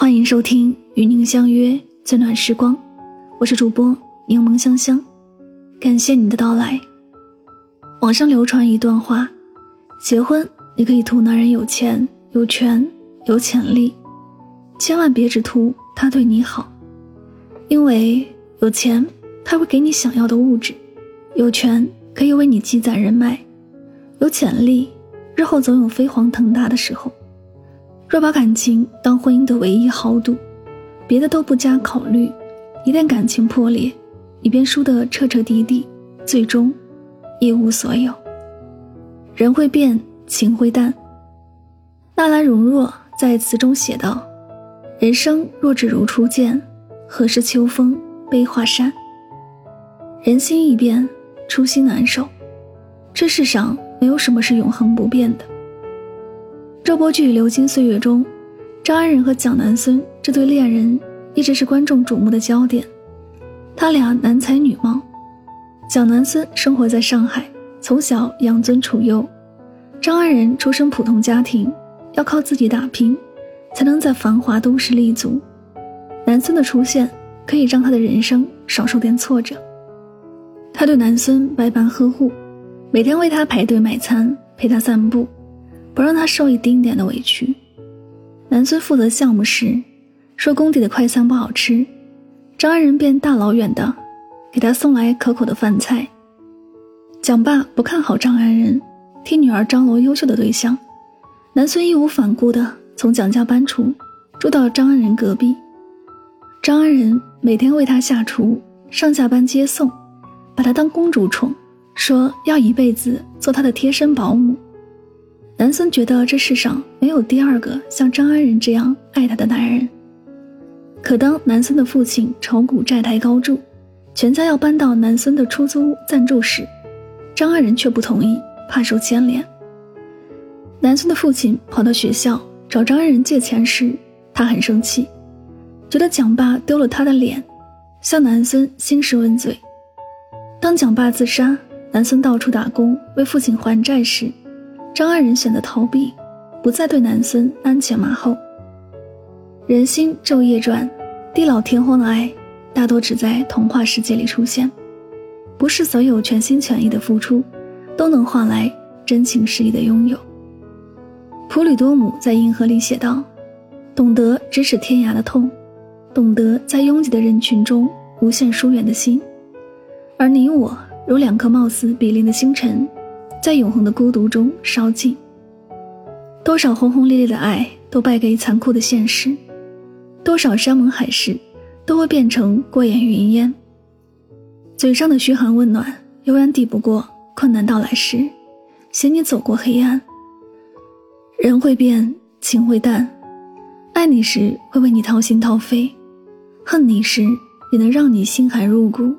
欢迎收听，与您相约最暖时光，我是主播柠檬香香，感谢你的到来。网上流传一段话：结婚你可以图男人有钱、有权、有潜力，千万别只图他对你好，因为有钱他会给你想要的物质，有权可以为你积攒人脉，有潜力日后总有飞黄腾达的时候。若把感情当婚姻的唯一豪赌，别的都不加考虑，一旦感情破裂，你便输得彻彻底底，最终一无所有。人会变，情会淡。纳兰容若在词中写道：“人生若只如初见，何事秋风悲画扇？人心易变，初心难守。这世上没有什么是永恒不变的。”热播剧《流金岁月》中，张安仁和蒋南孙这对恋人一直是观众瞩目的焦点。他俩男才女貌，蒋南孙生活在上海，从小养尊处优；张安仁出身普通家庭，要靠自己打拼，才能在繁华都市立足。南孙的出现可以让他的人生少受点挫折。他对南孙百般呵护，每天为他排队买餐，陪他散步。不让他受一丁点的委屈。南孙负责项目时，说工地的快餐不好吃，张安仁便大老远的给他送来可口的饭菜。蒋爸不看好张安仁，替女儿张罗优秀的对象，南孙义无反顾的从蒋家搬出，住到张安仁隔壁。张安仁每天为他下厨，上下班接送，把她当公主宠，说要一辈子做她的贴身保姆。南孙觉得这世上没有第二个像张安仁这样爱他的男人。可当南孙的父亲炒股债台高筑，全家要搬到南孙的出租屋暂住时，张安仁却不同意，怕受牵连。南孙的父亲跑到学校找张安仁借钱时，他很生气，觉得蒋爸丢了他的脸，向南孙兴师问罪。当蒋爸自杀，南孙到处打工为父亲还债时。张爱仁选择逃避，不再对南孙鞍前马后。人心昼夜转，地老天荒的爱，大多只在童话世界里出现。不是所有全心全意的付出，都能换来真情实意的拥有。普吕多姆在《银河》里写道：“懂得咫尺天涯的痛，懂得在拥挤的人群中无限疏远的心。而你我，如两颗貌似比邻的星辰。”在永恒的孤独中烧尽，多少轰轰烈烈的爱都败给残酷的现实，多少山盟海誓都会变成过眼云烟。嘴上的嘘寒问暖，永远抵不过困难到来时，携你走过黑暗。人会变，情会淡，爱你时会为你掏心掏肺，恨你时也能让你心寒入骨。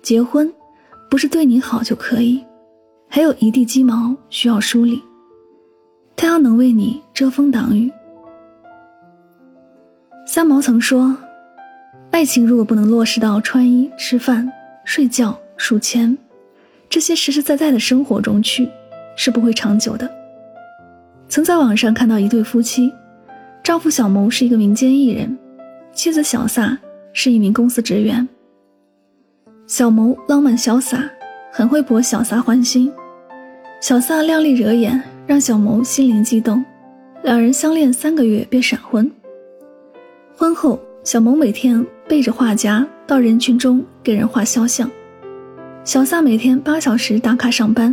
结婚，不是对你好就可以。还有一地鸡毛需要梳理，他要能为你遮风挡雨。三毛曾说：“爱情如果不能落实到穿衣、吃饭、睡觉、数钱这些实实在在的生活中去，是不会长久的。”曾在网上看到一对夫妻，丈夫小谋是一个民间艺人，妻子小撒是一名公司职员。小谋浪漫潇洒。很会博小撒欢心，小撒靓丽惹眼，让小谋心灵激动。两人相恋三个月便闪婚。婚后，小谋每天背着画夹到人群中给人画肖像，小撒每天八小时打卡上班。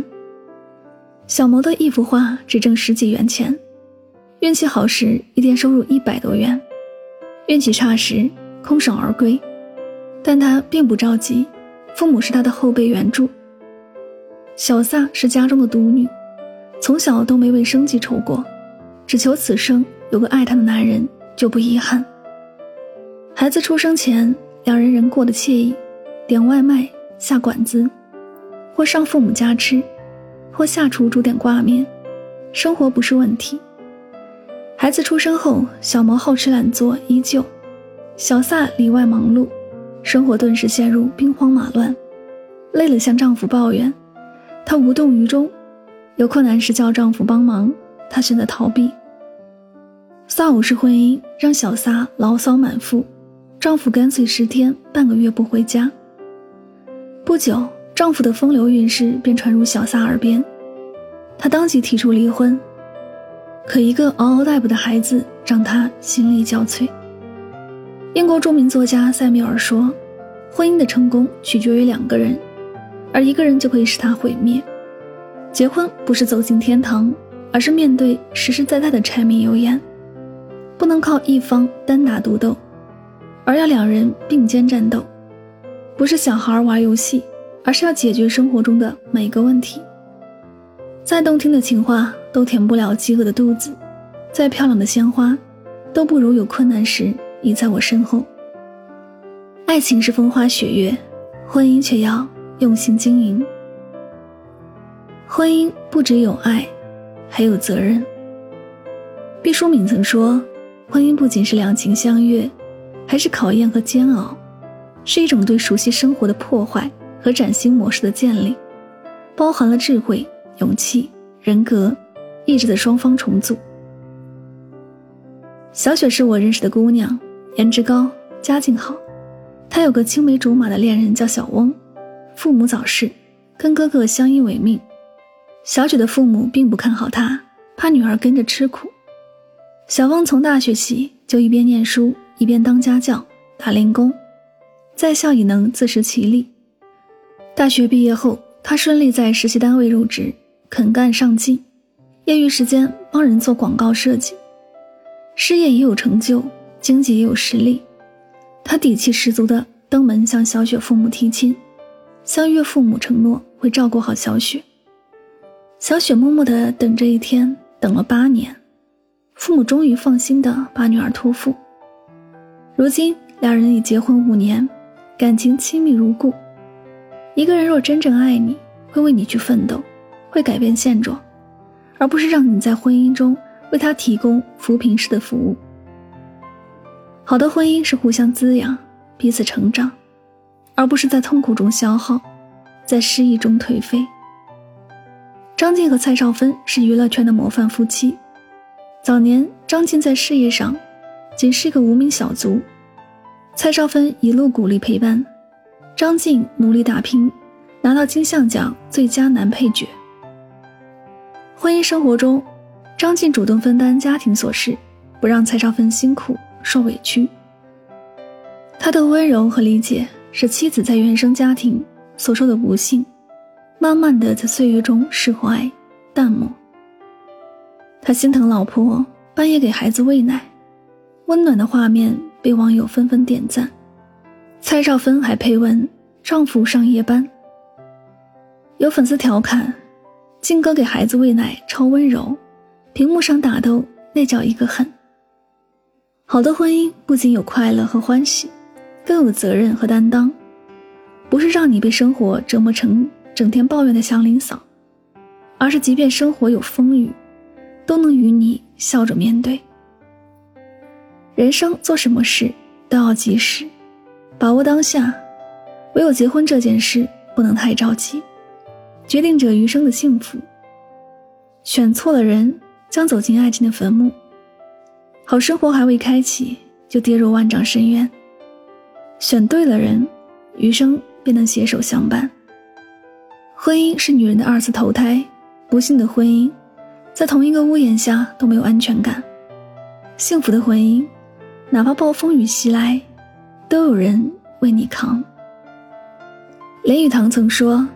小谋的一幅画只挣十几元钱，运气好时一天收入一百多元，运气差时空手而归。但他并不着急，父母是他的后备援助。小萨是家中的独女，从小都没为生计愁过，只求此生有个爱她的男人，就不遗憾。孩子出生前，两人人过得惬意，点外卖、下馆子，或上父母家吃，或下厨煮点挂面，生活不是问题。孩子出生后，小毛好吃懒做依旧，小萨里外忙碌，生活顿时陷入兵荒马乱，累了向丈夫抱怨。她无动于衷，有困难时叫丈夫帮忙，她选择逃避。萨武式婚姻让小撒牢骚满腹，丈夫干脆十天半个月不回家。不久，丈夫的风流韵事便传入小撒耳边，他当即提出离婚。可一个嗷嗷待哺的孩子让他心力交瘁。英国著名作家塞缪尔说：“婚姻的成功取决于两个人，而一个人就可以使它毁灭。结婚不是走进天堂，而是面对实实在在的柴米油盐。不能靠一方单打独斗，而要两人并肩战斗。不是小孩玩游戏，而是要解决生活中的每一个问题。再动听的情话。”都填不了饥饿的肚子，再漂亮的鲜花，都不如有困难时你在我身后。爱情是风花雪月，婚姻却要用心经营。婚姻不只有爱，还有责任。毕淑敏曾说，婚姻不仅是两情相悦，还是考验和煎熬，是一种对熟悉生活的破坏和崭新模式的建立，包含了智慧、勇气、人格。意志的双方重组。小雪是我认识的姑娘，颜值高，家境好。她有个青梅竹马的恋人叫小翁，父母早逝，跟哥哥相依为命。小雪的父母并不看好她，怕女儿跟着吃苦。小翁从大学起就一边念书一边当家教、打零工，在校也能自食其力。大学毕业后，他顺利在实习单位入职，肯干上进。业余时间帮人做广告设计，事业也有成就，经济也有实力。他底气十足的登门向小雪父母提亲，相约父母承诺会照顾好小雪。小雪默默的等这一天，等了八年，父母终于放心的把女儿托付。如今两人已结婚五年，感情亲密如故。一个人若真正爱你，会为你去奋斗，会改变现状。而不是让你在婚姻中为他提供扶贫式的服务。好的婚姻是互相滋养，彼此成长，而不是在痛苦中消耗，在失意中颓废。张晋和蔡少芬是娱乐圈的模范夫妻。早年，张晋在事业上仅是一个无名小卒，蔡少芬一路鼓励陪伴，张晋努力打拼，拿到金像奖最佳男配角。婚姻生活中，张晋主动分担家庭琐事，不让蔡少芬辛苦受委屈。他的温柔和理解，使妻子在原生家庭所受的不幸，慢慢的在岁月中释怀淡漠。他心疼老婆半夜给孩子喂奶，温暖的画面被网友纷纷点赞。蔡少芬还配文：“丈夫上夜班。”有粉丝调侃。靖哥给孩子喂奶超温柔，屏幕上打斗那叫一个狠。好的婚姻不仅有快乐和欢喜，更有责任和担当，不是让你被生活折磨成整天抱怨的祥林嫂，而是即便生活有风雨，都能与你笑着面对。人生做什么事都要及时，把握当下，唯有结婚这件事不能太着急。决定着余生的幸福。选错了人，将走进爱情的坟墓；好生活还未开启，就跌入万丈深渊。选对了人，余生便能携手相伴。婚姻是女人的二次投胎，不幸的婚姻，在同一个屋檐下都没有安全感；幸福的婚姻，哪怕暴风雨袭来，都有人为你扛。林语堂曾说。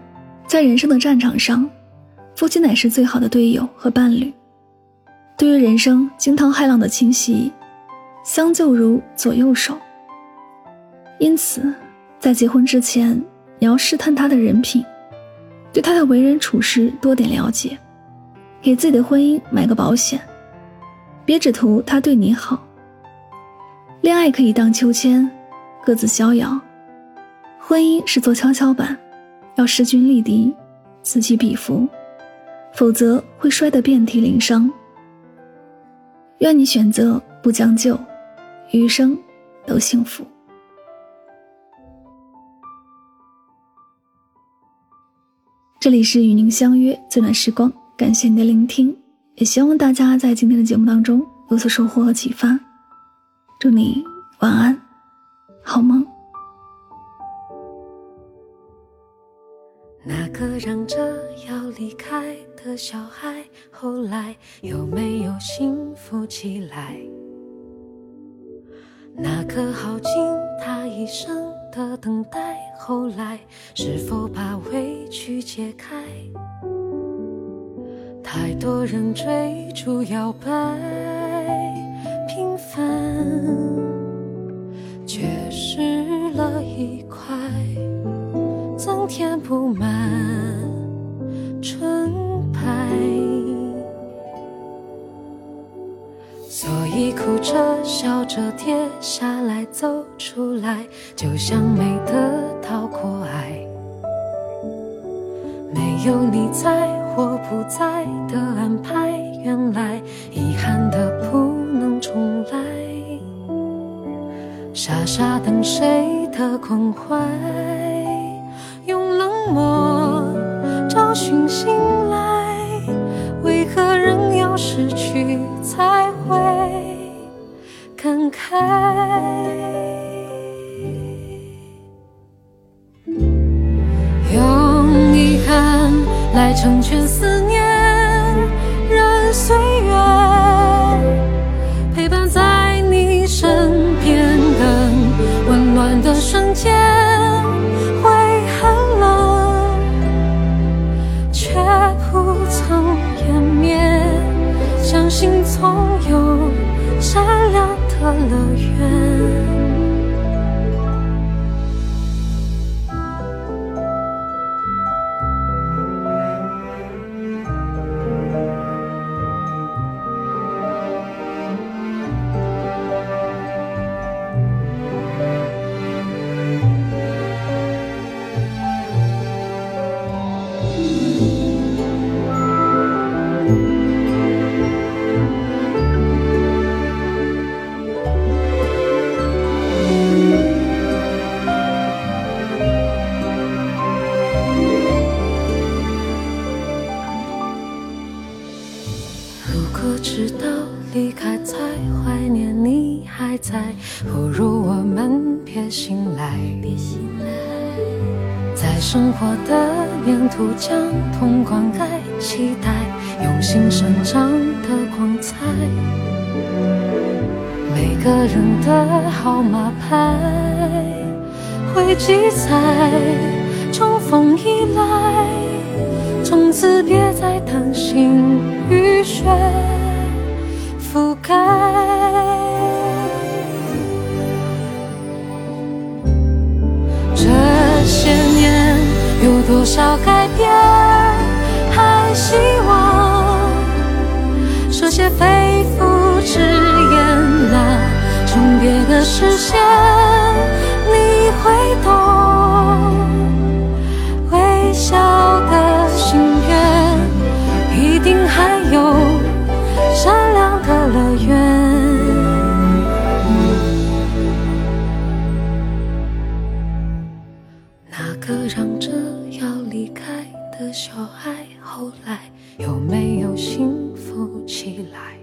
在人生的战场上，夫妻乃是最好的队友和伴侣。对于人生惊涛骇浪的侵袭，相救如左右手。因此，在结婚之前，你要试探他的人品，对他的为人处事多点了解，给自己的婚姻买个保险，别只图他对你好。恋爱可以荡秋千，各自逍遥；婚姻是座跷跷板。要势均力敌，此起彼伏，否则会摔得遍体鳞伤。愿你选择不将就，余生都幸福。这里是与您相约最暖时光，感谢您的聆听，也希望大家在今天的节目当中有所收获和启发。祝你晚安，好梦。那个嚷着要离开的小孩，后来有没有幸福起来？那个耗尽他一生的等待，后来是否把委屈解开？太多人追逐摇摆，平凡缺失了一块，增添不满纯白。所以哭着笑着跌下来，走出来，就像没得到过爱。没有你在或不在的安排，原来遗憾的不能重来。傻傻等谁的关怀，成全思念，任岁月我的沿途将痛灌溉，期待用心生长的光彩。每个人的号码牌会记载，重逢以来，从此别再担心雨雪。覆盖多少改变？还希望说些肺腑之言，那终别的视线，要离开的小孩，后来有没有幸福起来？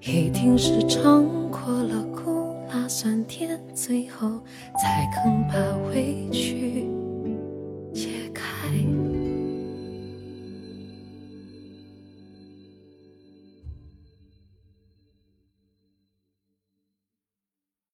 一定是尝过了苦辣酸甜，最后才肯把委屈。